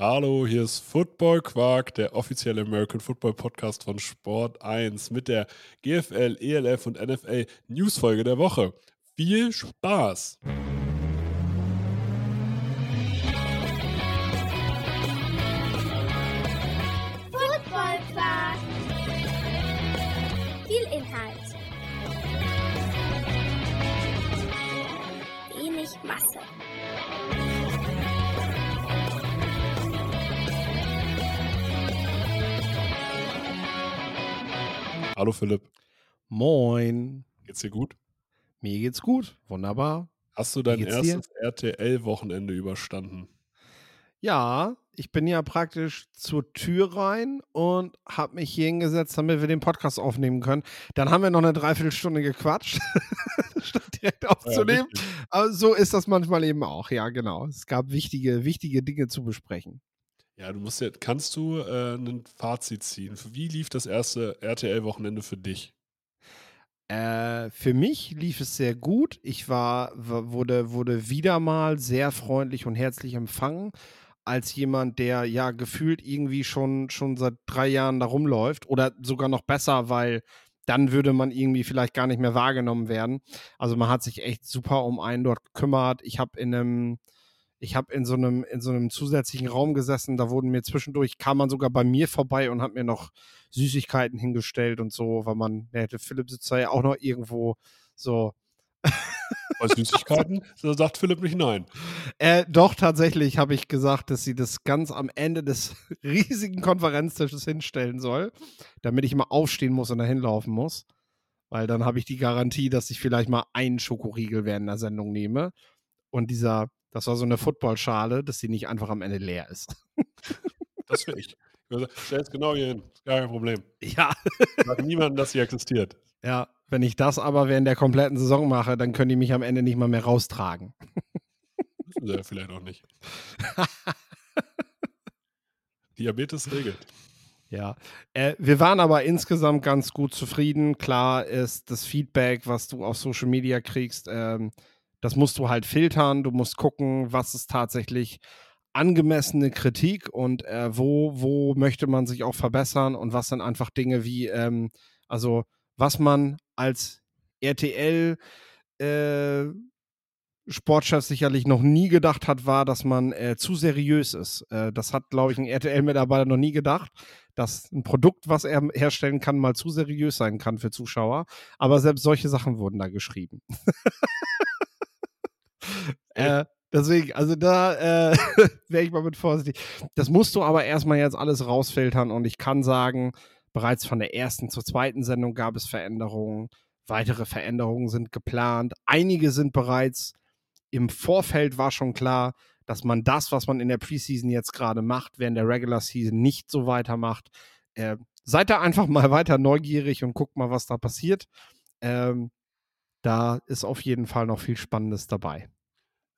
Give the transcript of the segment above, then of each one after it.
Hallo, hier ist Football Quark, der offizielle American Football Podcast von Sport 1 mit der GFL, ELF und NFL Newsfolge der Woche. Viel Spaß! Football Quark. Viel Inhalt. Wenig Masse. Hallo Philipp, Moin. geht's dir gut? Mir geht's gut. Wunderbar. Hast du dein erstes RTL-Wochenende überstanden? Ja, ich bin ja praktisch zur Tür rein und habe mich hier hingesetzt, damit wir den Podcast aufnehmen können. Dann haben wir noch eine Dreiviertelstunde gequatscht, statt direkt aufzunehmen. richtig. Aber so ist das manchmal eben auch. Ja, genau. Es gab wichtige, wichtige Dinge zu besprechen. Ja, du musst ja, kannst du äh, ein Fazit ziehen? Wie lief das erste RTL-Wochenende für dich? Äh, für mich lief es sehr gut. Ich war, wurde, wurde wieder mal sehr freundlich und herzlich empfangen. Als jemand, der ja gefühlt irgendwie schon, schon seit drei Jahren da rumläuft. Oder sogar noch besser, weil dann würde man irgendwie vielleicht gar nicht mehr wahrgenommen werden. Also man hat sich echt super um einen dort gekümmert. Ich habe in einem, ich habe in so einem, in so einem zusätzlichen Raum gesessen. Da wurden mir zwischendurch, kam man sogar bei mir vorbei und hat mir noch Süßigkeiten hingestellt und so, weil man, der hätte Philipp sitzt ja auch noch irgendwo so. Bei Süßigkeiten? da sagt Philipp nicht nein. Äh, doch, tatsächlich habe ich gesagt, dass sie das ganz am Ende des riesigen Konferenztisches hinstellen soll, damit ich mal aufstehen muss und dahin laufen muss. Weil dann habe ich die Garantie, dass ich vielleicht mal einen Schokoriegel während der Sendung nehme. Und dieser, das war so eine Footballschale, dass sie nicht einfach am Ende leer ist. Das will ich. Sagen, Stell es genau hier hin. Gar kein Problem. Ja. Sag niemandem, dass sie existiert. Ja, wenn ich das aber während der kompletten Saison mache, dann können die mich am Ende nicht mal mehr raustragen. Wissen sie ja vielleicht auch nicht. Diabetes regelt. Ja, äh, wir waren aber insgesamt ganz gut zufrieden. Klar ist das Feedback, was du auf Social Media kriegst, ähm, das musst du halt filtern. Du musst gucken, was ist tatsächlich angemessene Kritik und äh, wo, wo möchte man sich auch verbessern und was sind einfach Dinge wie, ähm, also was man als RTL äh, Sportchef sicherlich noch nie gedacht hat, war, dass man äh, zu seriös ist. Äh, das hat, glaube ich, ein RTL-Mitarbeiter noch nie gedacht, dass ein Produkt, was er herstellen kann, mal zu seriös sein kann für Zuschauer. Aber selbst solche Sachen wurden da geschrieben. äh, deswegen, also da äh, wäre ich mal mit vorsichtig. Das musst du aber erstmal jetzt alles rausfiltern und ich kann sagen, bereits von der ersten zur zweiten Sendung gab es Veränderungen. Weitere Veränderungen sind geplant. Einige sind bereits im Vorfeld war schon klar, dass man das, was man in der Preseason jetzt gerade macht, während der Regular Season nicht so weitermacht. Äh, seid da einfach mal weiter neugierig und guckt mal, was da passiert. Ähm, da ist auf jeden Fall noch viel Spannendes dabei.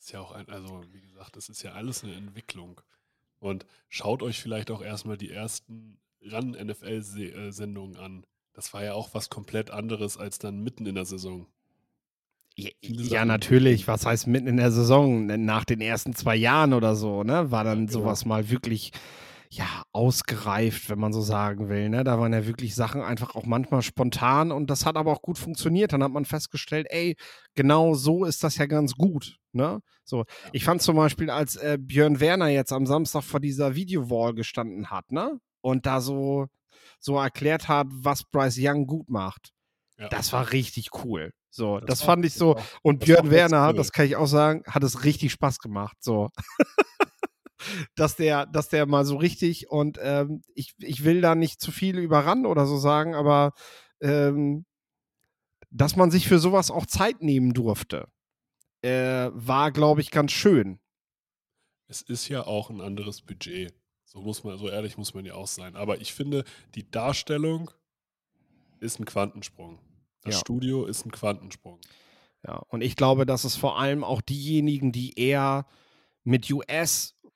Ist ja auch ein, also wie gesagt, das ist ja alles eine Entwicklung. Und schaut euch vielleicht auch erstmal die ersten Run-NFL-Sendungen an. Das war ja auch was komplett anderes als dann mitten in der Saison. Ja, natürlich. Was heißt mitten in der Saison? Nach den ersten zwei Jahren oder so, ne? War dann Ja, genau. sowas mal wirklich, ja, ausgereift, wenn man so sagen will, ne? Da waren ja wirklich Sachen einfach auch manchmal spontan und das hat aber auch gut funktioniert. Dann hat man festgestellt, ey, genau so ist das ja ganz gut, ne? So. Ich fand zum Beispiel, als äh, Björn Werner jetzt am Samstag vor dieser Videowall gestanden hat, ne? Und da so, so erklärt hat, was Bryce Young gut macht. Ja. Das war richtig cool. So, Das das, fand ich so. Und Björn Werner, cool. das kann ich auch sagen, hat es richtig Spaß gemacht. So. dass der, dass der mal so richtig und ähm, ich, ich will da nicht zu viel über Rand oder so sagen, aber ähm, dass man sich für sowas auch Zeit nehmen durfte, äh, war, glaube ich, ganz schön. Es ist ja auch ein anderes Budget. So muss man, so ehrlich muss man ja auch sein. Aber ich finde, die Darstellung ist ein Quantensprung. Das Ja. Studio ist ein Quantensprung. Ja, und ich glaube, dass es vor allem auch diejenigen, die eher mit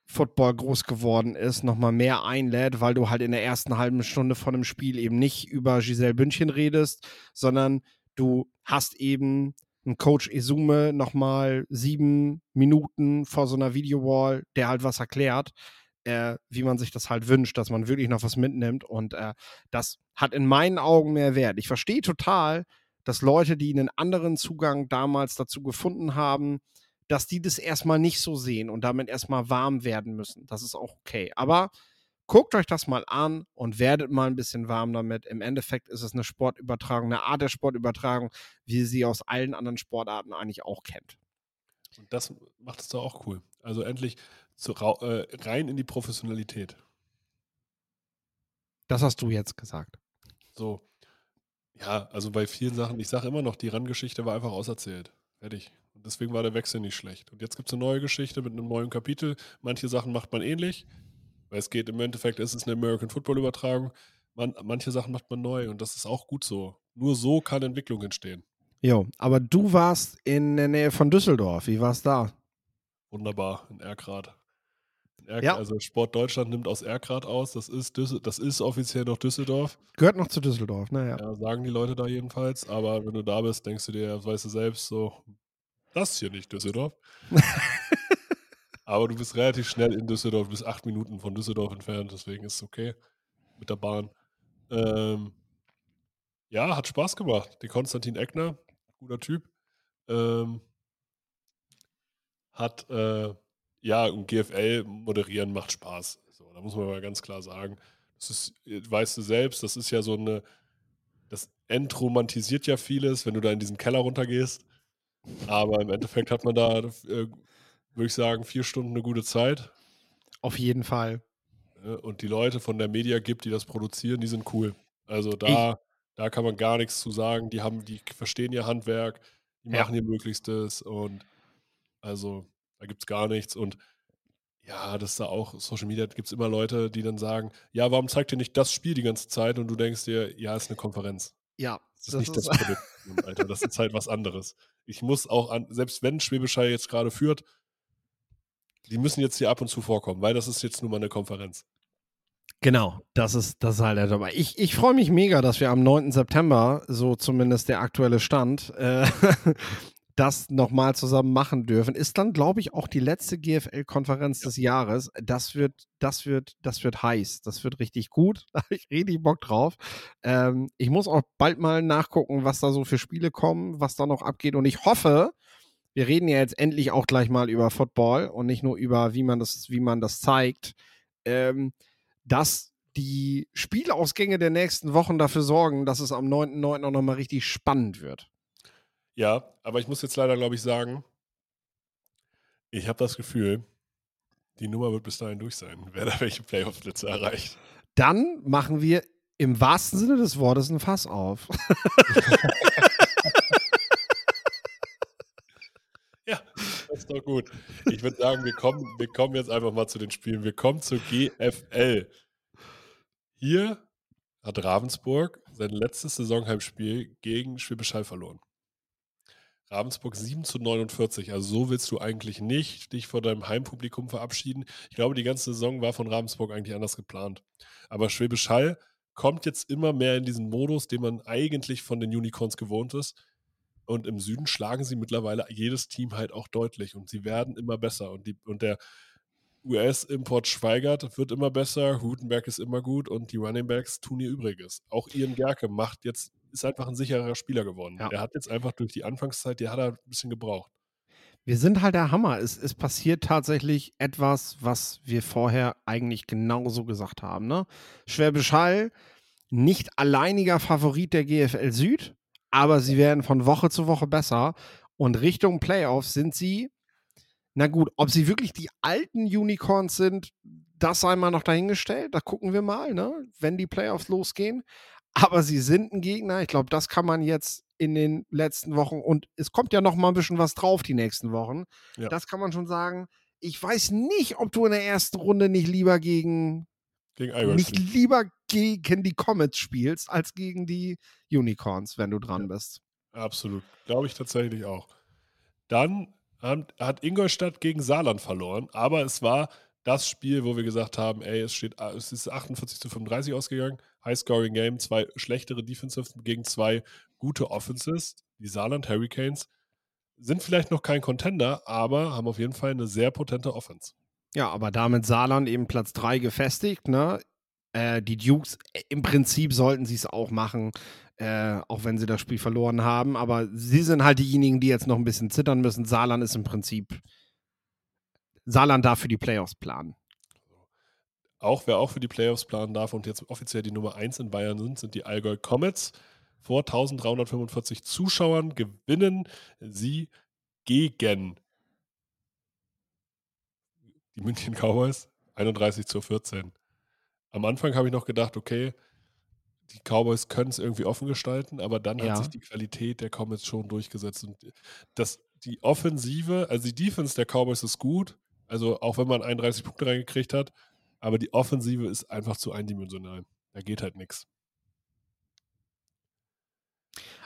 US-Football groß geworden ist, nochmal mehr einlädt, weil du halt in der ersten halben Stunde von einem Spiel eben nicht über Giselle Bündchen redest, sondern du hast eben einen Coach Izume nochmal sieben Minuten vor so einer Videowall, der halt was erklärt. äh, wie man sich das halt wünscht, dass man wirklich noch was mitnimmt. Und äh, das hat in meinen Augen mehr Wert. Ich verstehe total, dass Leute, die einen anderen Zugang damals dazu gefunden haben, dass die das erstmal nicht so sehen und damit erstmal warm werden müssen. Das ist auch okay. Aber guckt euch das mal an und werdet mal ein bisschen warm damit. Im Endeffekt ist es eine Sportübertragung, eine Art der Sportübertragung, wie ihr sie aus allen anderen Sportarten eigentlich auch kennt. Und das macht es doch auch cool. Also endlich zu, äh, rein in die Professionalität. Das hast du jetzt gesagt. So. Ja, also bei vielen Sachen, ich sage immer noch, die Randgeschichte war einfach auserzählt. Fertig. Und deswegen war der Wechsel nicht schlecht. Und jetzt gibt es eine neue Geschichte mit einem neuen Kapitel. Manche Sachen macht man ähnlich, weil es geht im Endeffekt, ist es eine American Football Übertragung. Man, manche Sachen macht man neu und das ist auch gut so. Nur so kann Entwicklung entstehen. Jo, aber du warst in der Nähe von Düsseldorf. Wie war es da? Wunderbar, in Erkrath. Er, Ja. Also Sport Deutschland nimmt aus Erkrath aus. Das ist, Düssel, das ist offiziell noch Düsseldorf. Gehört noch zu Düsseldorf, naja. Ja, sagen die Leute da jedenfalls. Aber wenn du da bist, denkst du dir, weißt du selbst, so, das ist hier nicht Düsseldorf. aber du bist relativ schnell in Düsseldorf, du bist acht Minuten von Düsseldorf entfernt, deswegen ist es okay mit der Bahn. Ähm, ja, hat Spaß gemacht. Die Konstantin Eckner, guter Typ, ähm, hat, äh, ja, und GFL moderieren macht Spaß. So, da muss man mal ganz klar sagen. Das ist, weißt du selbst, das ist ja so eine, das entromantisiert ja vieles, wenn du da in diesen Keller runtergehst. Aber im Endeffekt hat man da, äh, würde ich sagen, vier Stunden eine gute Zeit. Auf jeden Fall. Und die Leute von der Media gibt, die das produzieren, die sind cool. Also da, da kann man gar nichts zu sagen. Die haben, die verstehen ihr Handwerk, die Ja. machen ihr Möglichstes und also da gibt es gar nichts. Und ja, das ist da auch, Social Media gibt es immer Leute, die dann sagen, ja, warum zeigt ihr nicht das Spiel die ganze Zeit? Und du denkst dir, ja, ist eine Konferenz. Ja, Das ist nicht das Produkt, Alter. Das ist halt was anderes. Ich muss auch an, selbst wenn Schwäbisch Hall jetzt gerade führt, die müssen jetzt hier ab und zu vorkommen, weil das ist jetzt nun mal eine Konferenz. Genau, das ist, das ist halt der dabei. Ich, ich freue mich mega, dass wir am 9. September, so zumindest der aktuelle Stand, äh, das nochmal zusammen machen dürfen. Ist dann, glaube ich, auch die letzte GFL-Konferenz des Jahres. Das wird, das wird, das wird heiß. Das wird richtig gut. Da habe ich richtig Bock drauf. Ähm, ich muss auch bald mal nachgucken, was da so für Spiele kommen, was da noch abgeht. Und ich hoffe, wir reden ja jetzt endlich auch gleich mal über Football und nicht nur über, wie man das, wie man das zeigt. Ähm, dass die Spielausgänge der nächsten Wochen dafür sorgen, dass es am 9.9. auch nochmal richtig spannend wird. Ja, aber ich muss jetzt leider, glaube ich, sagen, ich habe das Gefühl, die Nummer wird bis dahin durch sein, wer da welche Playoff-Plätze erreicht. Dann machen wir im wahrsten Sinne des Wortes ein Fass auf. Ja, das ist doch gut. Ich würde sagen, wir kommen, wir kommen jetzt einfach mal zu den Spielen. Wir kommen zur GFL. Hier hat Ravensburg sein letztes Saisonheimspiel gegen Schwäbisch Hall verloren. Ravensburg 7 zu 49. Also so willst du eigentlich nicht dich vor deinem Heimpublikum verabschieden. Ich glaube, die ganze Saison war von Ravensburg eigentlich anders geplant. Aber Schwäbisch Hall kommt jetzt immer mehr in diesen Modus, den man eigentlich von den Unicorns gewohnt ist. Und im Süden schlagen sie mittlerweile jedes Team halt auch deutlich und sie werden immer besser. Und, die, und der US-Import Schweigert wird immer besser, Hutenberg ist immer gut und die Running Backs tun ihr Übriges. Auch Ian Gerke macht jetzt, ist einfach ein sicherer Spieler geworden. Ja. Er hat jetzt einfach durch die Anfangszeit, die hat er ein bisschen gebraucht. Wir sind halt der Hammer. Es, es passiert tatsächlich etwas, was wir vorher eigentlich genauso gesagt haben. Ne? Schwäbisch Hall, nicht alleiniger Favorit der GFL Süd, aber sie werden von Woche zu Woche besser. Und Richtung Playoffs sind sie, na gut, ob sie wirklich die alten Unicorns sind, das sei mal noch dahingestellt. Da gucken wir mal, ne? wenn die Playoffs losgehen. Aber sie sind ein Gegner. Ich glaube, das kann man jetzt in den letzten Wochen und es kommt ja noch mal ein bisschen was drauf die nächsten Wochen. Ja. Das kann man schon sagen. Ich weiß nicht, ob du in der ersten Runde nicht lieber gegen Gegen nicht lieber gegen die Comets spielst als gegen die Unicorns, wenn du dran bist. Absolut. Glaube ich tatsächlich auch. Dann hat Ingolstadt gegen Saarland verloren, aber es war das Spiel, wo wir gesagt haben, ey, es steht, es ist 48 zu 35 ausgegangen. High-Scoring Game, zwei schlechtere Defensives gegen zwei gute Offenses. Die Saarland Hurricanes sind vielleicht noch kein Contender, aber haben auf jeden Fall eine sehr potente Offense. Ja, aber damit Saarland eben Platz 3 gefestigt, ne? Äh, die Dukes, äh, im Prinzip sollten sie es auch machen, äh, auch wenn sie das Spiel verloren haben. Aber sie sind halt diejenigen, die jetzt noch ein bisschen zittern müssen. Saarland ist im Prinzip. Saarland darf für die Playoffs planen. Auch wer auch für die Playoffs planen darf und jetzt offiziell die Nummer 1 in Bayern sind, sind die Allgäu Comets. Vor 1345 Zuschauern gewinnen sie gegen die München Cowboys 31 zu 14. Am Anfang habe ich noch gedacht, okay, die Cowboys können es irgendwie offen gestalten, aber dann Ja. hat sich die Qualität der Comets schon durchgesetzt. Und das, die Offensive, also die Defense der Cowboys ist gut, also auch wenn man 31 Punkte reingekriegt hat, aber die Offensive ist einfach zu eindimensional. Da geht halt nichts.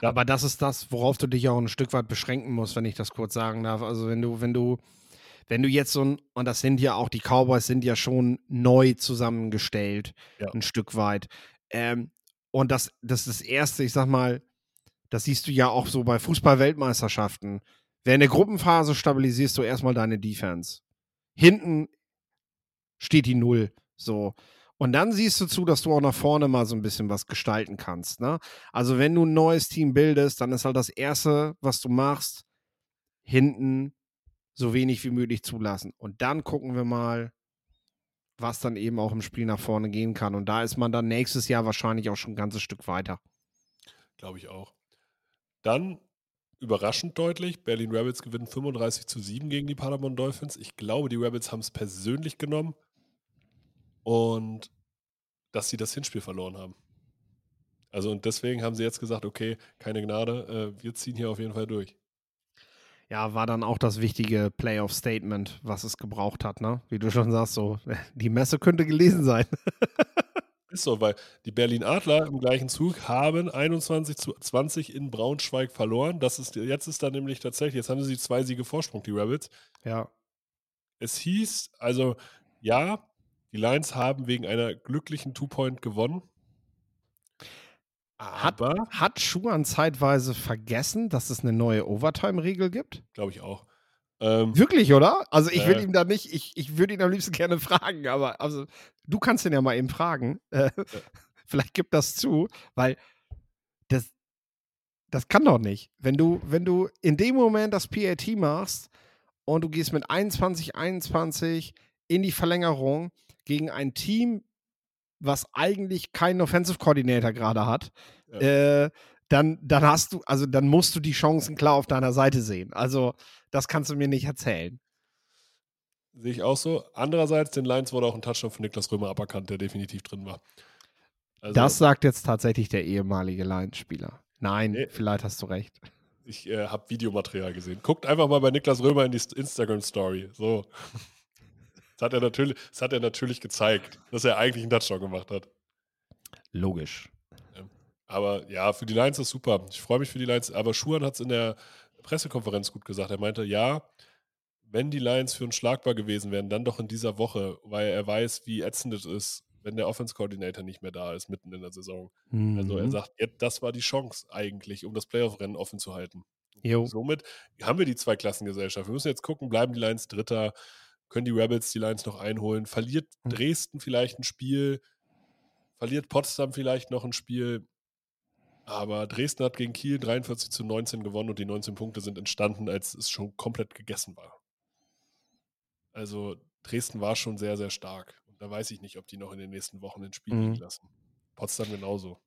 Ja. Aber das ist das, worauf du dich auch ein Stück weit beschränken musst, wenn ich das kurz sagen darf. Also wenn du, wenn du, wenn du jetzt so ein, und das sind ja auch, die Cowboys sind ja schon neu zusammengestellt, Ja. ein Stück weit. Ähm, und das, das ist das Erste, ich sag mal, das siehst du ja auch so bei Fußball-Weltmeisterschaften. Während der Gruppenphase stabilisierst du erstmal deine Defense. Hinten steht die Null. So. Und dann siehst du zu, dass du auch nach vorne mal so ein bisschen was gestalten kannst. Ne? Also, wenn du ein neues Team bildest, dann ist halt das Erste, was du machst, hinten so wenig wie möglich zulassen. Und dann gucken wir mal, was dann eben auch im Spiel nach vorne gehen kann. Und da ist man dann nächstes Jahr wahrscheinlich auch schon ein ganzes Stück weiter. Glaube ich auch. Dann überraschend deutlich, Berlin Rebels gewinnen 35 zu 7 gegen die Paderborn Dolphins. Ich glaube, die Rebels haben es persönlich genommen und dass sie das Hinspiel verloren haben. Also und deswegen haben sie jetzt gesagt, okay, keine Gnade, äh, wir ziehen hier auf jeden Fall durch. Ja, war dann auch das wichtige Playoff-Statement, was es gebraucht hat, ne? Wie du schon sagst, so, die Messe könnte gelesen sein. Ist so, weil die Berlin Adler im gleichen Zug haben 21 zu 20 in Braunschweig verloren. Das ist, jetzt ist da nämlich tatsächlich, jetzt haben sie zwei Siege Vorsprung, die Rebels. Ja. Es hieß, also ja, die Lions haben wegen einer glücklichen Two-Point gewonnen. Hat, Aber, hat Schuhan zeitweise vergessen, dass es eine neue Overtime-Regel gibt? glaube ich auch. Ähm, Wirklich, oder? Also ich will Äh. ihm da nicht, ich, ich würde ihn am liebsten gerne fragen, aber also du kannst ihn ja mal eben fragen. Äh, Vielleicht gibt das zu, weil das, das kann doch nicht. Wenn du, wenn du in dem Moment das PAT machst und du gehst mit 21, 21 in die Verlängerung gegen ein Team, was eigentlich keinen Offensive Coordinator gerade hat, Ja. äh, dann, dann hast du, also dann musst du die Chancen klar auf deiner Seite sehen. Also, das kannst du mir nicht erzählen. Sehe ich auch so. Andererseits, den Lions wurde auch ein Touchdown von Niklas Römer aberkannt, der definitiv drin war. Also, das sagt jetzt tatsächlich der ehemalige Lions-Spieler. Nein, Nee. vielleicht hast du recht. ich äh, habe Videomaterial gesehen. Guckt einfach mal bei Niklas Römer in die Instagram-Story. So. Das hat, er natürlich, das hat er natürlich gezeigt, dass er eigentlich einen Touchdown gemacht hat. Logisch. Aber ja, für die Lions ist super. Ich freue mich für die Lions. Aber Schuhan hat es in der Pressekonferenz gut gesagt. Er meinte, ja, wenn die Lions für uns schlagbar gewesen wären, dann doch in dieser Woche, weil er weiß, wie ätzend es ist, wenn der Offense Coordinator nicht mehr da ist, mitten in der Saison. Also er Mhm. sagt, jetzt, das war die Chance eigentlich, um das Playoff-Rennen offen zu halten. Jo. Somit haben wir die Zweiklassengesellschaft. Wir müssen jetzt gucken, bleiben die Lions Dritter, können die Rebels die Lions noch einholen, verliert Hm. Dresden vielleicht ein Spiel, verliert Potsdam vielleicht noch ein Spiel, aber Dresden hat gegen Kiel 43 zu 19 gewonnen und die 19 Punkte sind entstanden, als es schon komplett gegessen war. Also Dresden war schon sehr, sehr stark. Und da weiß ich nicht, ob die noch in den nächsten Wochen ein Spiel Mhm. liegen lassen. Potsdam genauso.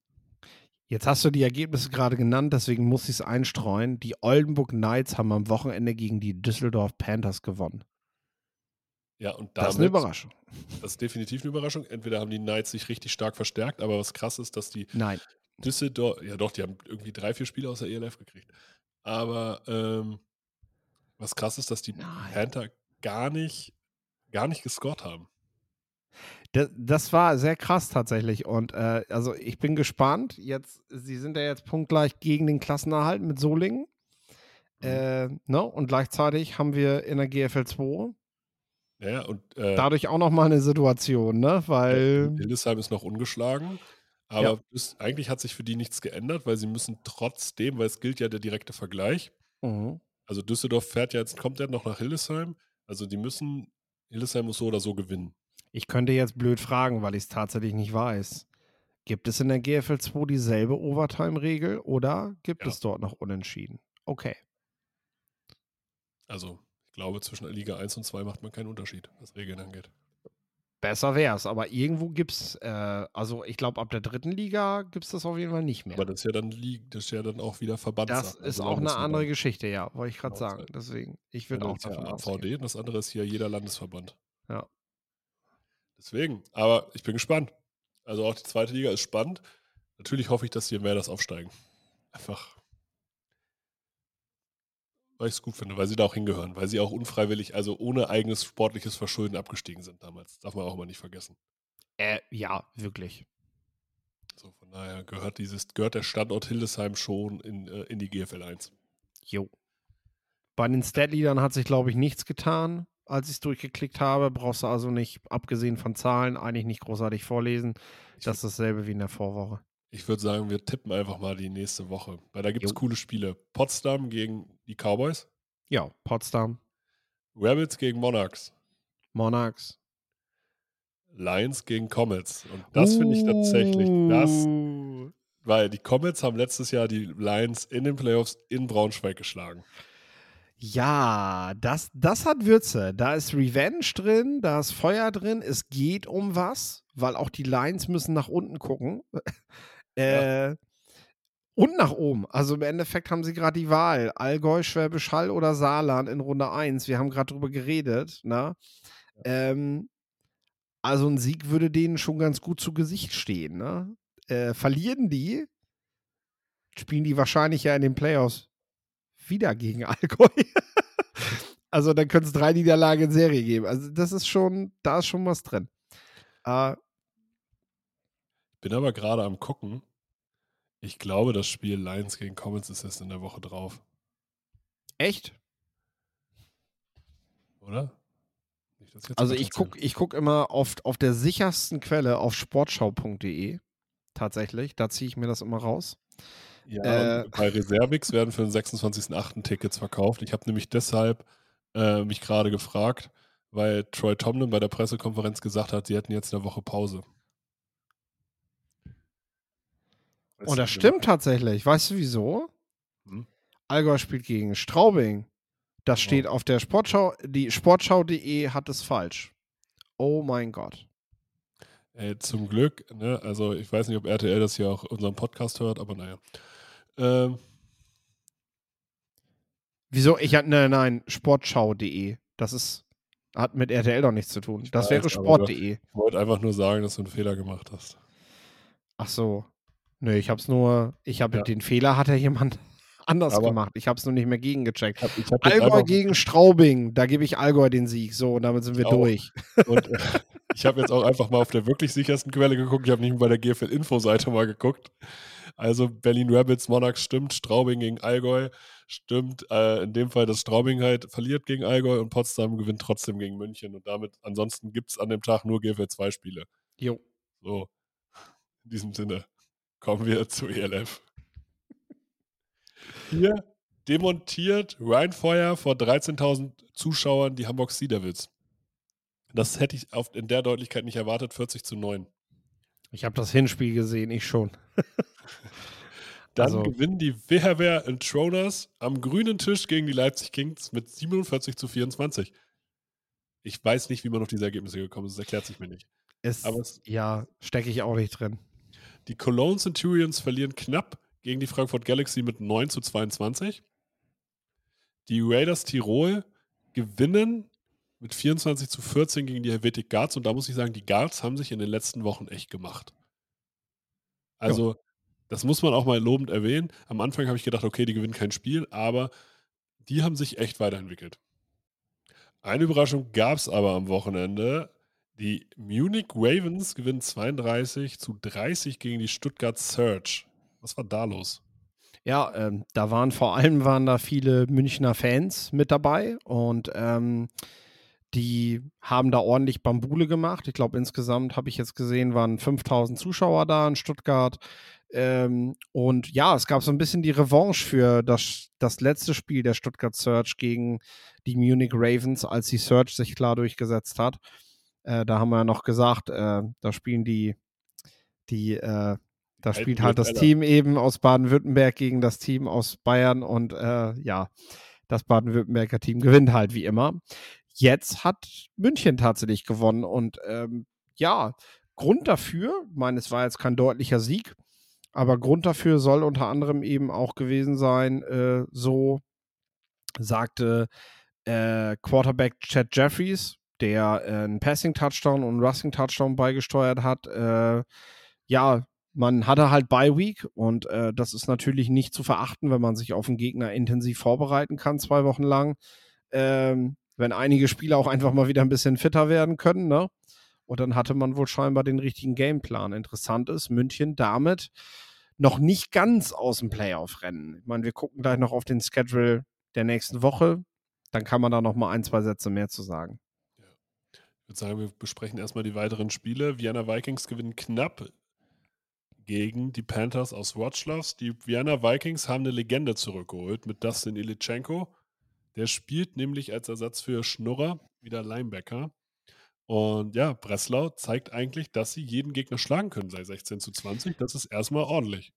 Jetzt hast du die Ergebnisse gerade genannt, deswegen muss ich es einstreuen. Die Oldenburg Knights haben am Wochenende gegen die Düsseldorf Panthers gewonnen. Ja, und Das ist damit eine Überraschung. Das ist definitiv eine Überraschung. Entweder haben die Knights sich richtig stark verstärkt, aber was krass ist, dass die Nein. Düsseldorf, ja doch, die haben irgendwie drei, vier Spiele aus der ELF gekriegt. Aber ähm, was krass ist, dass die Nein. Panther gar nicht, gar nicht gescored haben. Das, das war sehr krass tatsächlich. Und äh, also ich bin gespannt. Jetzt, sie sind ja jetzt punktgleich gegen den Klassenerhalt mit Solingen. Mhm. Äh, ne? Und gleichzeitig haben wir in der GFL 2 Ja, und äh, dadurch auch nochmal eine Situation, ne? Weil. Hildesheim ist noch ungeschlagen. Aber das, eigentlich hat sich für die nichts geändert, weil sie müssen trotzdem, weil es gilt ja der direkte Vergleich. Mhm. Also Düsseldorf fährt ja jetzt, kommt ja noch nach Hildesheim. Also die müssen Hildesheim muss so oder so gewinnen. Ich könnte jetzt blöd fragen, weil ich es tatsächlich nicht weiß. Gibt es in der GFL 2 dieselbe Overtime-Regel oder gibt Ja. es dort noch Unentschieden? Okay. Also, ich glaube, zwischen Liga 1 und 2 macht man keinen Unterschied, was Regeln angeht. Besser wär's, aber irgendwo gibt's, äh, also ich glaube, ab der dritten Liga gibt es das auf jeden Fall nicht mehr. Aber das ist ja dann, das ist ja dann auch wieder Verbandssache. Das ist Also, auch eine andere Geschichte, ja, wollte ich gerade Genau, sagen. Deswegen, ich würde auch ist ja AVD und das andere ist hier jeder Landesverband. Ja. Deswegen, aber ich bin gespannt. Also auch die zweite Liga ist spannend. Natürlich hoffe ich, dass die mehr das aufsteigen. Einfach, weil ich es gut finde, weil sie da auch hingehören, weil sie auch unfreiwillig, also ohne eigenes sportliches Verschulden abgestiegen sind damals. Darf man auch mal nicht vergessen. Äh, ja, wirklich. So, von daher gehört dieses, gehört der Standort Hildesheim schon in, äh, in die GFL 1. Jo. Bei den Statleadern hat sich, glaube ich, nichts getan, als ich es durchgeklickt habe. Brauchst du also nicht, abgesehen von Zahlen, eigentlich nicht großartig vorlesen. Ich, Das ist dasselbe wie in der Vorwoche. ich würde sagen, wir tippen einfach mal die nächste Woche. Weil da gibt es coole Spiele. Potsdam gegen die Cowboys, Ja, Potsdam, Rabbits gegen Monarchs, Monarchs. Lions gegen Comets. Und das finde ich tatsächlich, das, Uh. weil die Comets haben letztes Jahr die Lions in den Playoffs in Braunschweig geschlagen. Ja, das, das hat Würze. Da ist Revenge drin, da ist Feuer drin. Es geht um was, weil auch die Lines müssen nach unten gucken. äh, und nach oben. Also im Endeffekt haben sie gerade die Wahl. Allgäu, Schwäbisch Hall oder Saarland in Runde 1. Wir haben gerade drüber geredet. Ne? Ähm, also ein Sieg würde denen schon ganz gut zu Gesicht stehen. Ne? Äh, verlieren die, spielen die wahrscheinlich ja in den Playoffs wieder gegen Allgäu. also dann könnte es drei Niederlagen in Serie geben. Also das ist schon, da ist schon was drin. Äh, Bin aber gerade am gucken. Ich glaube, das Spiel Lions gegen Comets ist erst in der Woche drauf, echt? oder? Nicht, Also ich gucke ich guck immer oft auf der sichersten Quelle auf sportschau.de. Tatsächlich, da ziehe ich mir das immer raus. Ja, äh, bei Reservix werden für den 26.08. Tickets verkauft. Ich habe nämlich deshalb äh, mich gerade gefragt, weil Troy Tomlin bei der Pressekonferenz gesagt hat, sie hätten jetzt eine Woche Pause. Und du, das stimmt tatsächlich. Weißt du wieso? Hm? Allgäu spielt gegen Straubing. Das Genau. steht auf der Sportschau. Die Sportschau.de hat es falsch. Oh mein Gott. Ey, zum Glück, ne? Also ich weiß nicht, ob RTL das hier auch unseren Podcast hört, aber naja. Ähm, Wieso? Ich hatte, nein, nein, sportschau.de. Das ist, hat mit RTL doch nichts zu tun. Ich Das weiß, wäre sport.de. ich wollte einfach nur sagen, dass du einen Fehler gemacht hast. Ach so. Nö, ich hab's nur, ich habe Ja. den Fehler hat ja jemand anders Aber- gemacht. Ich hab's nur nicht mehr gegengecheckt. Hab, hab Allgäu gegen Straubing, da gebe ich Allgäu den Sieg. So, und damit sind wir auch. durch. Und äh, ich habe jetzt auch einfach mal auf der wirklich sichersten Quelle geguckt. Ich habe nicht bei der GFL-Info-Seite mal geguckt. Also Berlin Rabbits, Monarchs stimmt, Straubing gegen Allgäu stimmt. Äh, in dem Fall, dass Straubing halt verliert gegen Allgäu und Potsdam gewinnt trotzdem gegen München. Und damit, ansonsten gibt es an dem Tag nur GFL 2 Spiele. Jo. So, in diesem Sinne kommen wir zu ELF. Hier demontiert Rheinfeuer vor 13.000 Zuschauern die Hamburg Sea Devils. Das hätte ich auf, in der Deutlichkeit nicht erwartet, 40 zu 9. Ich habe das Hinspiel gesehen, ich schon. Dann Also- gewinnen die WHW und Troners am grünen Tisch gegen die Leipzig Kings mit 47 zu 24. Ich weiß nicht, wie man auf diese Ergebnisse gekommen ist, das erklärt sich mir nicht. Ist, Aber es- ja, stecke ich auch nicht drin. Die Cologne Centurions verlieren knapp gegen die Frankfurt Galaxy mit 9 zu 22. Die Raiders Tirol gewinnen mit 24 zu 14 gegen die Helvetic Guards. Und da muss ich sagen, die Guards haben sich in den letzten Wochen echt gemacht. Also, das muss man auch mal lobend erwähnen. Am Anfang habe ich gedacht, okay, die gewinnen kein Spiel, aber die haben sich echt weiterentwickelt. Eine Überraschung gab es aber am Wochenende. Die Munich Ravens gewinnen 32 zu 30 gegen die Stuttgart Surge. Was war da los? Ja, ähm, da waren vor allem waren da viele Münchner Fans mit dabei und ähm, die haben da ordentlich Bambule gemacht. Ich glaube, insgesamt habe ich jetzt gesehen, waren 5000 Zuschauer da in Stuttgart. Ähm, und ja, es gab so ein bisschen die Revanche für das, das letzte Spiel der Stuttgart Search gegen die Munich Ravens, als die Search sich klar durchgesetzt hat. Äh, da haben wir ja noch gesagt, äh, da spielen die, die, äh, da spielt halt das Team eben aus Baden-Württemberg gegen das Team aus Bayern und äh, ja, das Baden-Württemberger Team gewinnt halt wie immer. Jetzt hat München tatsächlich gewonnen und ähm, ja, Grund dafür, ich meine, es war jetzt kein deutlicher Sieg, aber Grund dafür soll unter anderem eben auch gewesen sein, äh, so sagte äh, Quarterback Chad Jeffries, der äh, einen Passing-Touchdown und einen Rushing-Touchdown beigesteuert hat. Äh, ja, man hatte halt Bye Week und äh, das ist natürlich nicht zu verachten, wenn man sich auf einen Gegner intensiv vorbereiten kann, zwei Wochen lang. Ähm, wenn einige Spieler auch einfach mal wieder ein bisschen fitter werden können, ne? Und dann hatte man wohl scheinbar den richtigen Gameplan. Interessant ist, München damit noch nicht ganz aus dem Playoff-Rennen. Ich meine, wir gucken gleich noch auf den Schedule der nächsten Woche. Dann kann man da noch mal ein, zwei Sätze mehr zu sagen. Würde sagen, wir besprechen erstmal die weiteren Spiele. Vienna Vikings gewinnen knapp gegen die Panthers aus Wroclaw. Die Vienna Vikings haben eine Legende zurückgeholt mit Dustin Ilitschenko. Der spielt nämlich als Ersatz für Schnurrer wieder Linebacker. Und ja, Breslau zeigt eigentlich, dass sie jeden Gegner schlagen können, sei 16 zu 20. Das ist erstmal ordentlich.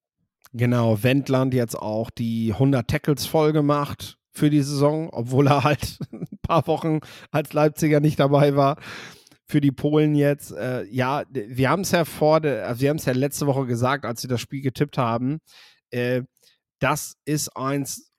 Genau, Wendland jetzt auch die 100 Tackles voll gemacht für die Saison, obwohl er halt ein paar Wochen als Leipziger nicht dabei war. Für die Polen jetzt, äh, ja, wir haben es ja vor, also wir haben es ja letzte Woche gesagt, als sie das Spiel getippt haben. Äh, das ist eins,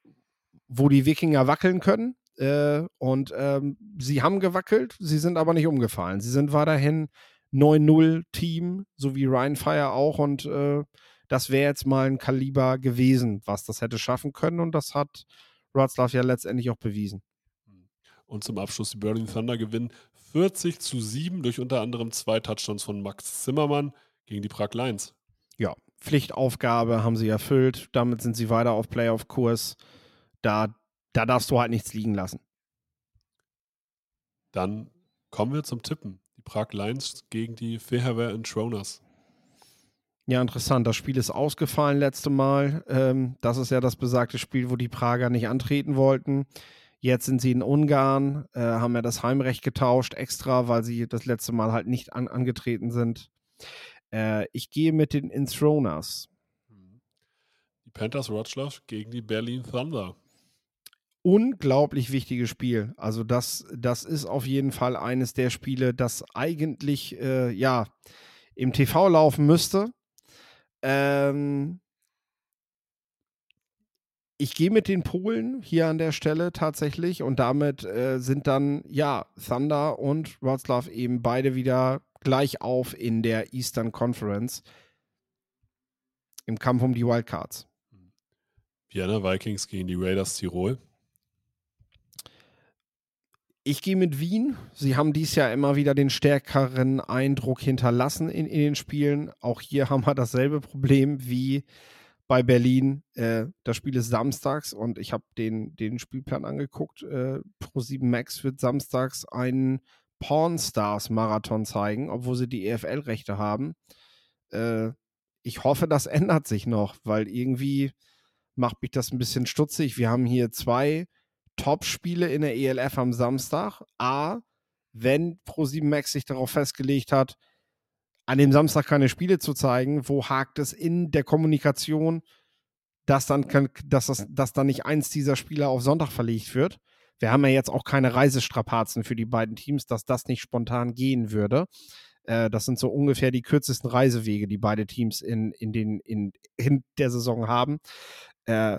wo die Wikinger wackeln können. Äh, und ähm, sie haben gewackelt, sie sind aber nicht umgefallen. Sie sind weiterhin 9-0-Team, so wie Ryan Fire auch. Und äh, das wäre jetzt mal ein Kaliber gewesen, was das hätte schaffen können. Und das hat Wroclaw ja letztendlich auch bewiesen. Und zum Abschluss die Burning Thunder gewinnen 40 zu 7 durch unter anderem zwei Touchdowns von Max Zimmermann gegen die Prag Lions. Ja, Pflichtaufgabe haben sie erfüllt. Damit sind sie weiter auf Playoff-Kurs. Da da darfst du halt nichts liegen lassen. Dann kommen wir zum Tippen. Die Prag Lions gegen die Feherwehr in Troners. Ja, interessant. Das Spiel ist ausgefallen letzte Mal. Ähm, das ist ja das besagte Spiel, wo die Prager nicht antreten wollten. Jetzt sind sie in Ungarn, äh, haben ja das Heimrecht getauscht extra, weil sie das letzte Mal halt nicht an angetreten sind. Äh, ich gehe mit den Inthroners. Die Panthers Wroclaw gegen die Berlin Thunder unglaublich wichtiges Spiel. Also das, das ist auf jeden Fall eines der Spiele, das eigentlich äh, ja im TV laufen müsste. Ähm, ich gehe mit den Polen hier an der Stelle tatsächlich und damit äh, sind dann ja Thunder und Wroclaw eben beide wieder gleich auf in der Eastern Conference im Kampf um die Wildcards. Vienna Vikings gegen die Raiders Tirol. Ich gehe mit Wien. Sie haben dies Jahr immer wieder den stärkeren Eindruck hinterlassen in, in den Spielen. Auch hier haben wir dasselbe Problem wie bei Berlin. Äh, das Spiel ist samstags und ich habe den, den Spielplan angeguckt. Äh, Pro7 Max wird samstags einen Pornstars-Marathon zeigen, obwohl sie die EFL-Rechte haben. Äh, ich hoffe, das ändert sich noch, weil irgendwie macht mich das ein bisschen stutzig. Wir haben hier zwei Top-Spiele in der ELF am Samstag. A, wenn Pro7 Max sich darauf festgelegt hat, an dem Samstag keine Spiele zu zeigen, wo hakt es in der Kommunikation, dass dann, dass, das, dass dann nicht eins dieser Spiele auf Sonntag verlegt wird. Wir haben ja jetzt auch keine Reisestrapazen für die beiden Teams, dass das nicht spontan gehen würde. Äh, das sind so ungefähr die kürzesten Reisewege, die beide Teams in, in, den, in, in der Saison haben. Äh,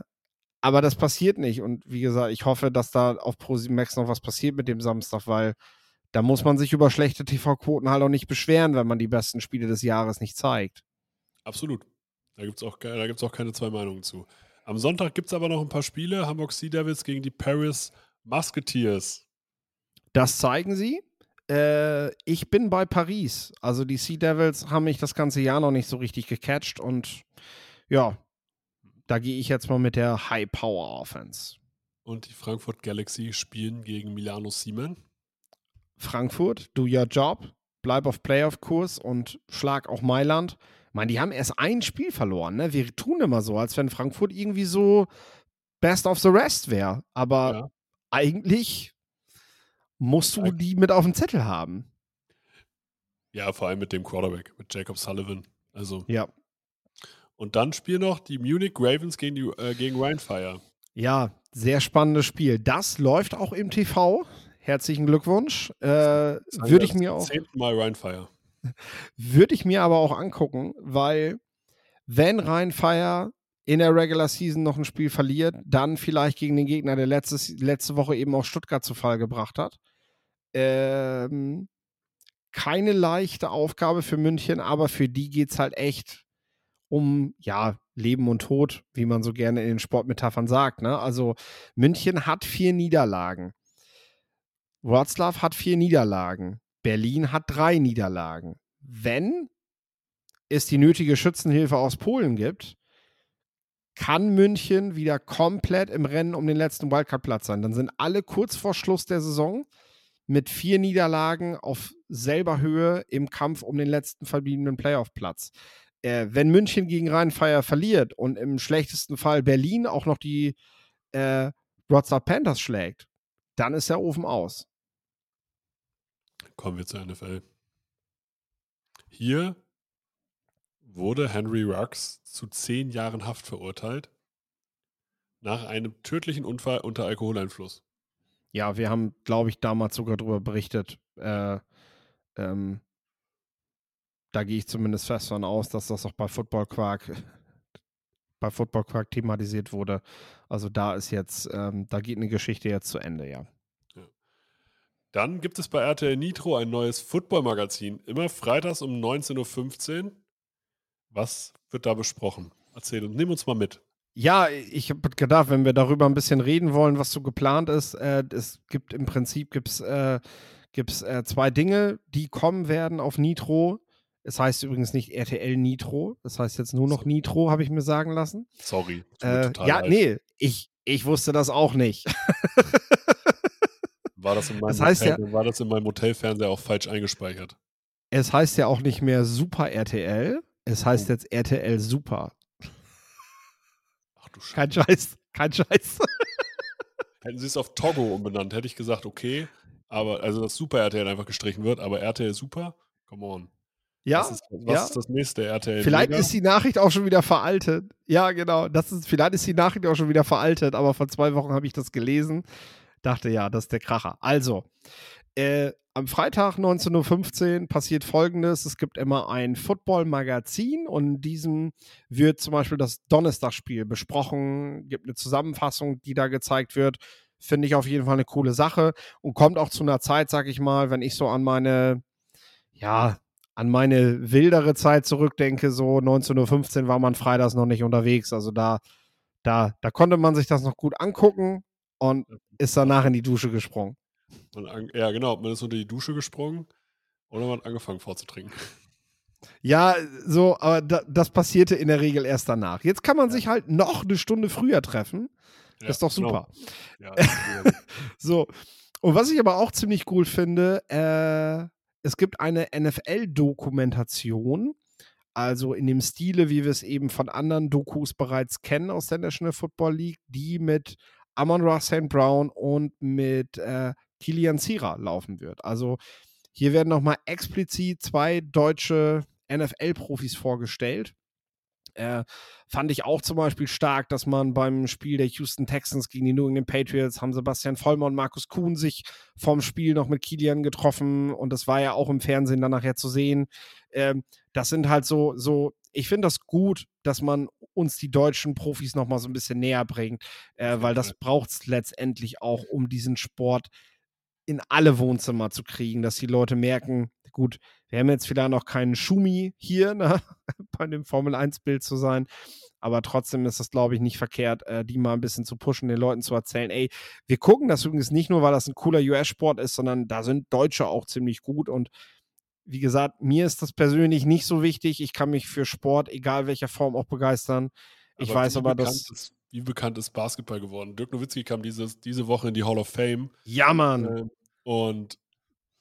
aber das passiert nicht. Und wie gesagt, ich hoffe, dass da auf ProSieben Max noch was passiert mit dem Samstag, weil da muss man sich über schlechte TV-Quoten halt auch nicht beschweren, wenn man die besten Spiele des Jahres nicht zeigt. Absolut. Da gibt es auch, auch keine zwei Meinungen zu. Am Sonntag gibt es aber noch ein paar Spiele. Hamburg Sea Devils gegen die Paris Musketeers. Das zeigen sie. Äh, ich bin bei Paris. Also die Sea Devils haben mich das ganze Jahr noch nicht so richtig gecatcht und ja, da gehe ich jetzt mal mit der High Power Offense. Und die Frankfurt Galaxy spielen gegen Milano Siemen. Frankfurt, do your job, bleib auf Playoff-Kurs und schlag auch Mailand. meine, die haben erst ein Spiel verloren. Ne? Wir tun immer so, als wenn Frankfurt irgendwie so best of the rest wäre. Aber Ja. eigentlich musst du die mit auf dem Zettel haben. Ja, vor allem mit dem Quarterback, mit Jacob Sullivan. Also, Ja. Und dann spielen noch die Munich Ravens gegen, die, äh, gegen Rheinfire. Ja, sehr spannendes Spiel. Das läuft auch im TV. Herzlichen Glückwunsch. Äh, würde ich mir auch. Mal Rheinfire. Würde ich mir aber auch angucken, weil wenn Rheinfire in der Regular Season noch ein Spiel verliert, dann vielleicht gegen den Gegner, der letztes, letzte Woche eben auch Stuttgart zu Fall gebracht hat. Ähm, keine leichte Aufgabe für München, aber für die geht es halt echt um, ja, Leben und Tod, wie man so gerne in den Sportmetaphern sagt. Ne? Also München hat vier Niederlagen. Wroclaw hat vier Niederlagen. Berlin hat drei Niederlagen. Wenn es die nötige Schützenhilfe aus Polen gibt, kann München wieder komplett im Rennen um den letzten Wildcard-Platz sein. Dann sind alle kurz vor Schluss der Saison mit vier Niederlagen auf selber Höhe im Kampf um den letzten verbliebenen Playoff-Platz. Äh, wenn München gegen Rheinfire verliert und im schlechtesten Fall Berlin auch noch die äh, Wroclaw Panthers schlägt, dann ist der Ofen aus. Kommen wir zur NFL. Hier wurde Henry Ruggs zu zehn Jahren Haft verurteilt. Nach einem tödlichen Unfall unter Alkoholeinfluss. Ja, wir haben, glaube ich, damals sogar darüber berichtet. Äh, ähm, da gehe ich zumindest fest von aus, dass das auch bei Football Quark bei Football Quark thematisiert wurde. Also da ist jetzt, ähm, da geht eine Geschichte jetzt zu Ende, ja. Dann gibt es bei RTL Nitro ein neues Football-Magazin. Immer freitags um 19.15 Uhr. Was wird da besprochen? Erzähl und nimm uns mal mit. Ja, ich habe gedacht, wenn wir darüber ein bisschen reden wollen, was so geplant ist, äh, es gibt im Prinzip gibt's, äh, gibt's, äh, zwei Dinge, die kommen werden auf Nitro. Es heißt übrigens nicht RTL Nitro, das heißt jetzt nur noch Nitro, habe ich mir sagen lassen. Sorry. Äh, total ja, leid. nee, ich, ich wusste das auch nicht. War das, in meinem Das heißt Hotel, war das in meinem Hotelfernseher auch falsch eingespeichert? es heißt ja auch nicht mehr Super RTL, es heißt Oh. jetzt RTL Super. Ach du Scheiße. Kein Scheiß, kein Scheiß. Hätten sie es auf Togo umbenannt, hätte ich gesagt, okay. Aber, also, dass Super RTL einfach gestrichen wird, aber RTL Super? Come on. Ja, Was ist, was ja. ist das nächste RTL? Vielleicht Mega? ist die Nachricht auch schon wieder veraltet. Ja, genau. Das ist, vielleicht ist die Nachricht auch schon wieder veraltet, aber vor zwei Wochen habe ich das gelesen. Dachte, ja, das ist der Kracher. Also, äh, am Freitag 19.15 Uhr passiert folgendes: Es gibt immer ein Football-Magazin und in diesem wird zum Beispiel das Donnerstagspiel besprochen, gibt eine Zusammenfassung, die da gezeigt wird. Finde ich auf jeden Fall eine coole Sache und kommt auch zu einer Zeit, sag ich mal, wenn ich so an meine, ja, an meine wildere Zeit zurückdenke, so 19.15 Uhr war man freitags noch nicht unterwegs. Also da, da, da konnte man sich das noch gut angucken und ist danach in die Dusche gesprungen. Und an, ja, genau. Man ist unter die Dusche gesprungen oder man hat angefangen vorzutrinken. Ja, so, aber da, das passierte in der Regel erst danach. Jetzt kann man sich halt noch eine Stunde früher treffen. Ja, Das ist doch genau. super. Ja, das ist. So. Und was ich aber auch ziemlich cool finde, äh, es gibt eine NFL-Dokumentation, also in dem Stile, wie wir es eben von anderen Dokus bereits kennen aus der National Football League, die mit Amon Ross St. Brown und mit äh, Kilian Zira laufen wird. Also hier werden nochmal explizit zwei deutsche NFL-Profis vorgestellt. Äh, fand ich auch zum Beispiel stark, dass man beim Spiel der Houston Texans gegen die New England Patriots haben Sebastian Vollmer und Markus Kuhn sich vorm Spiel noch mit Kilian getroffen und das war ja auch im Fernsehen dann nachher zu sehen. Ähm, das sind halt so, so, ich finde das gut, dass man uns die deutschen Profis nochmal so ein bisschen näher bringt, äh, weil das braucht es letztendlich auch, um diesen Sport in alle Wohnzimmer zu kriegen, dass die Leute merken, gut, wir haben jetzt vielleicht noch keinen Schumi hier, ne, bei dem Formel-1-Bild zu sein, aber trotzdem ist das, glaube ich, nicht verkehrt, äh, die mal ein bisschen zu pushen, den Leuten zu erzählen, ey, wir gucken das übrigens nicht nur, weil das ein cooler US-Sport ist, sondern da sind Deutsche auch ziemlich gut und wie gesagt, mir ist das persönlich nicht so wichtig. Ich kann mich für Sport, egal welcher Form, auch begeistern. Ich Aber weiß aber, dass. Ist, wie bekannt ist Basketball geworden? Dirk Nowitzki kam dieses, diese Woche in die Hall of Fame. Ja, Mann. Ähm, und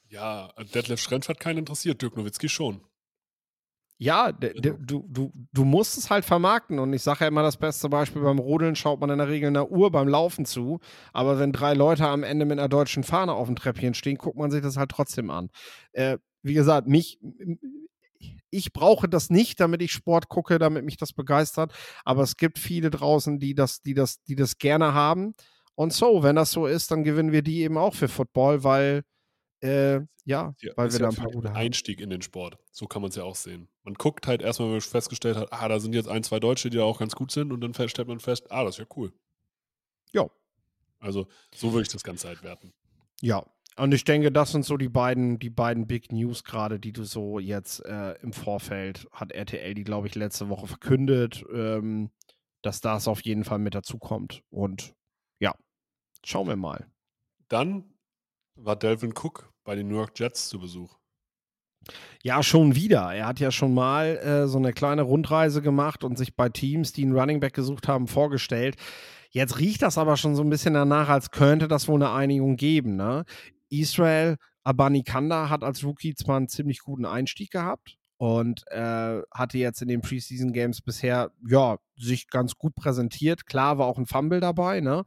ja, Detlef Schrempf hat keinen interessiert, Dirk Nowitzki schon. Ja, Also du, du, du musst es halt vermarkten. Und ich sage ja immer, das beste Beispiel beim Rodeln schaut man in der Regel einer Uhr beim Laufen zu. Aber wenn drei Leute am Ende mit einer deutschen Fahne auf dem Treppchen stehen, guckt man sich das halt trotzdem an. Äh, wie gesagt, mich, ich brauche das nicht, damit ich Sport gucke, damit mich das begeistert. Aber es gibt viele draußen, die das, die das, die das gerne haben. Und so, wenn das so ist, dann gewinnen wir die eben auch für Football, weil äh, ja, ja, weil wir ja da ein paar gute haben. Einstieg in den Sport. So kann man es ja auch sehen. Man guckt halt erstmal, wenn man festgestellt hat, ah, da sind jetzt ein, zwei Deutsche, die da auch ganz gut sind und dann stellt man fest, ah, das ist ja cool. Ja. Also so würde ich das Ganze halt werten. Ja, und ich denke, das sind so die beiden, die beiden Big News gerade, die du so jetzt äh, im Vorfeld hat RTL die, glaube ich, letzte Woche verkündet, ähm, dass das auf jeden Fall mit dazu kommt. Und ja, schauen wir mal. Dann war Delvin Cook bei den New York Jets zu Besuch. Ja, schon wieder. Er hat ja schon mal äh, so eine kleine Rundreise gemacht und sich bei Teams, die einen Running Back gesucht haben, vorgestellt. Jetzt riecht das aber schon so ein bisschen danach, als könnte das wohl eine Einigung geben. Ne? Israel Abanikanda hat als Rookie zwar einen ziemlich guten Einstieg gehabt und äh, hatte jetzt in den Preseason Games bisher ja sich ganz gut präsentiert. Klar war auch ein Fumble dabei, ne?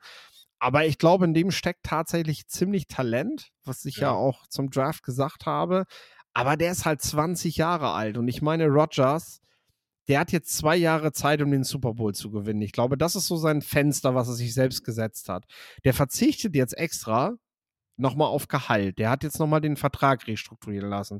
Aber ich glaube, in dem steckt tatsächlich ziemlich Talent, was ich ja, Ja. auch zum Draft gesagt habe. Aber der ist halt 20 Jahre alt und ich meine, Rogers, der hat jetzt zwei Jahre Zeit, um den Super Bowl zu gewinnen. Ich glaube, das ist so sein Fenster, was er sich selbst gesetzt hat. Der verzichtet jetzt extra nochmal auf Gehalt. Der hat jetzt nochmal den Vertrag restrukturieren lassen.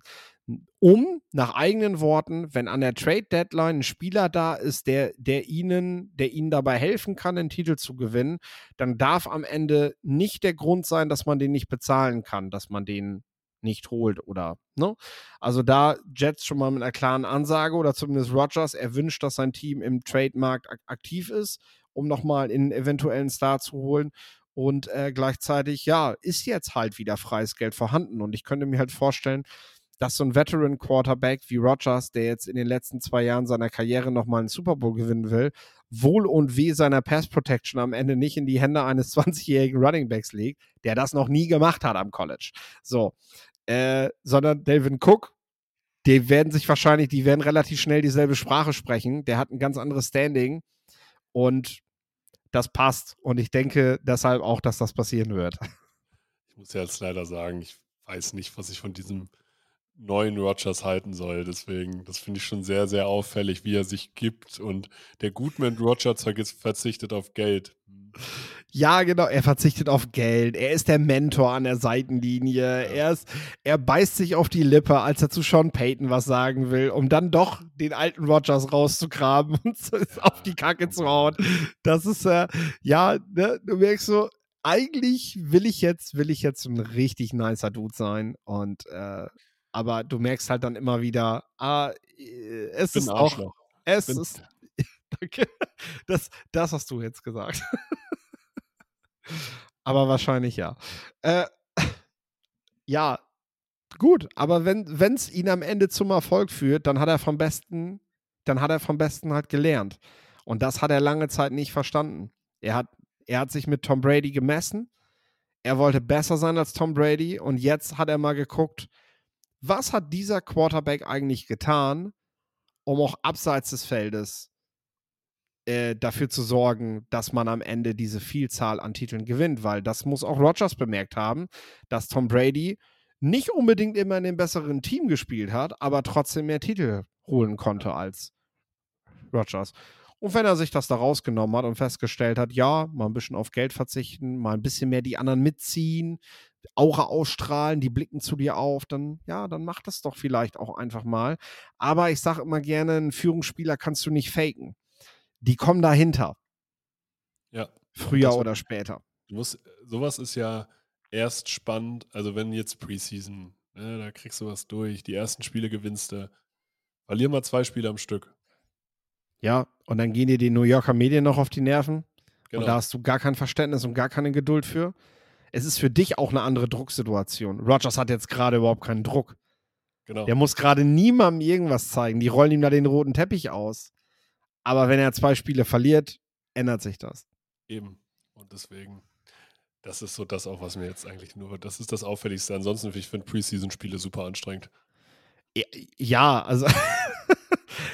Um, nach eigenen Worten, wenn an der Trade Deadline ein Spieler da ist, der, der ihnen, der ihnen dabei helfen kann, den Titel zu gewinnen, dann darf am Ende nicht der Grund sein, dass man den nicht bezahlen kann, dass man den nicht holt oder, ne? Also da Jets schon mal mit einer klaren Ansage oder zumindest Rogers, er wünscht, dass sein Team im Trademarkt ak aktiv ist, um nochmal einen eventuellen Star zu holen. Und äh, gleichzeitig, ja, ist jetzt halt wieder freies Geld vorhanden. Und ich könnte mir halt vorstellen, dass so ein Veteran Quarterback wie Rogers, der jetzt in den letzten zwei Jahren seiner Karriere nochmal einen Super Bowl gewinnen will, wohl und weh seiner Pass Protection am Ende nicht in die Hände eines 20-jährigen Running Backs legt, der das noch nie gemacht hat am College. So. Äh, sondern Delvin Cook, die werden sich wahrscheinlich, die werden relativ schnell dieselbe Sprache sprechen. Der hat ein ganz anderes Standing und das passt. Und ich denke deshalb auch, dass das passieren wird. Ich muss ja jetzt leider sagen, ich weiß nicht, was ich von diesem neuen Rogers halten soll. Deswegen, das finde ich schon sehr, sehr auffällig, wie er sich gibt. Und der Goodman Rogers verzichtet auf Geld. Ja, genau. Er verzichtet auf Geld. Er ist der Mentor an der Seitenlinie. Er, ist, er beißt sich auf die Lippe, als er zu Sean Payton was sagen will, um dann doch den alten Rogers rauszugraben und auf die Kacke zu hauen. Das ist, äh, ja, ne, du merkst so, eigentlich will ich jetzt, will ich jetzt ein richtig nicer Dude sein. Und, äh, aber du merkst halt dann immer wieder, ah, äh, es ist auch, Arschloch. es Bin- ist, danke, das, das hast du jetzt gesagt. aber wahrscheinlich ja. Äh, ja, gut, aber wenn es ihn am Ende zum Erfolg führt, dann hat er vom Besten, dann hat er vom Besten halt gelernt. Und das hat er lange Zeit nicht verstanden. Er hat, er hat sich mit Tom Brady gemessen. Er wollte besser sein als Tom Brady und jetzt hat er mal geguckt, was hat dieser Quarterback eigentlich getan, um auch abseits des Feldes äh, dafür zu sorgen, dass man am Ende diese Vielzahl an Titeln gewinnt, weil das muss auch Rogers bemerkt haben, dass Tom Brady nicht unbedingt immer in dem besseren Team gespielt hat, aber trotzdem mehr Titel holen konnte als Rogers. Und wenn er sich das da rausgenommen hat und festgestellt hat, ja, mal ein bisschen auf Geld verzichten, mal ein bisschen mehr die anderen mitziehen, Aura ausstrahlen, die blicken zu dir auf, dann, ja, dann mach das doch vielleicht auch einfach mal. Aber ich sage immer gerne, einen Führungsspieler kannst du nicht faken. Die kommen dahinter, Ja. früher oder später. Du musst, sowas ist ja erst spannend, also wenn jetzt Preseason, ne, da kriegst du was durch, die ersten Spiele gewinnst du. Verlier mal zwei Spiele am Stück. Ja, und dann gehen dir die New Yorker Medien noch auf die Nerven. Genau. Und da hast du gar kein Verständnis und gar keine Geduld für. Es ist für dich auch eine andere Drucksituation. Rogers hat jetzt gerade überhaupt keinen Druck. genau. Der muss gerade niemandem irgendwas zeigen. Die rollen ihm da den roten Teppich aus. Aber wenn er zwei Spiele verliert, ändert sich das. Eben. Und deswegen, das ist so das auch, was mir jetzt eigentlich nur, das ist das Auffälligste. Ansonsten, ich finde Preseason-Spiele super anstrengend. Ja, also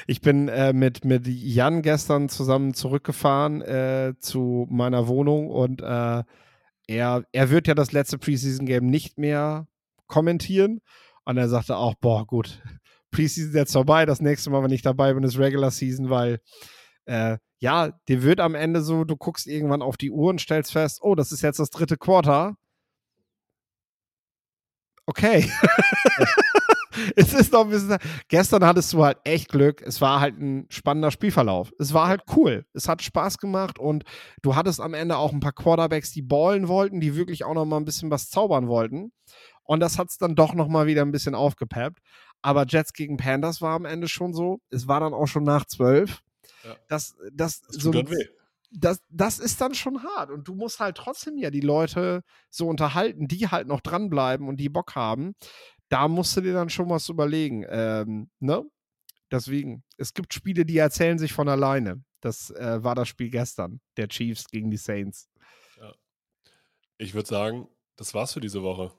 Ich bin äh, mit, mit Jan gestern zusammen zurückgefahren äh, zu meiner Wohnung und äh, er, er wird ja das letzte Preseason-Game nicht mehr kommentieren. Und er sagte auch, boah, gut, Preseason ist jetzt vorbei, das nächste Mal, wenn ich dabei bin, ist Regular Season, weil äh, ja, dir wird am Ende so, du guckst irgendwann auf die Uhr und stellst fest, oh, das ist jetzt das dritte Quarter. Okay. es ist noch ein bisschen. Gestern hattest du halt echt Glück. Es war halt ein spannender Spielverlauf. Es war halt cool. Es hat Spaß gemacht und du hattest am Ende auch ein paar Quarterbacks, die ballen wollten, die wirklich auch noch mal ein bisschen was zaubern wollten. Und das hat es dann doch noch mal wieder ein bisschen aufgepeppt. Aber Jets gegen Panthers war am Ende schon so. Es war dann auch schon nach zwölf. Ja. Das, das, das so, weh das, das ist dann schon hart. Und du musst halt trotzdem ja die Leute so unterhalten, die halt noch dranbleiben und die Bock haben. Da musst du dir dann schon was überlegen. Ähm, ne? Deswegen, es gibt Spiele, die erzählen sich von alleine. Das äh, war das Spiel gestern, der Chiefs gegen die Saints. Ja. Ich würde sagen, das war's für diese Woche.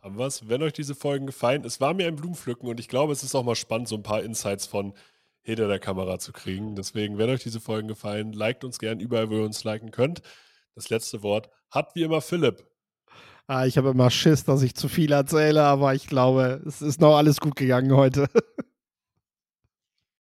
Haben wir es? Wenn euch diese Folgen gefallen, es war mir ein Blumenpflücken und ich glaube, es ist auch mal spannend, so ein paar Insights von hinter der Kamera zu kriegen. Deswegen, wenn euch diese Folgen gefallen, liked uns gern überall, wo ihr uns liken könnt. Das letzte Wort hat wie immer Philipp. Ah, ich habe immer Schiss, dass ich zu viel erzähle, aber ich glaube, es ist noch alles gut gegangen heute.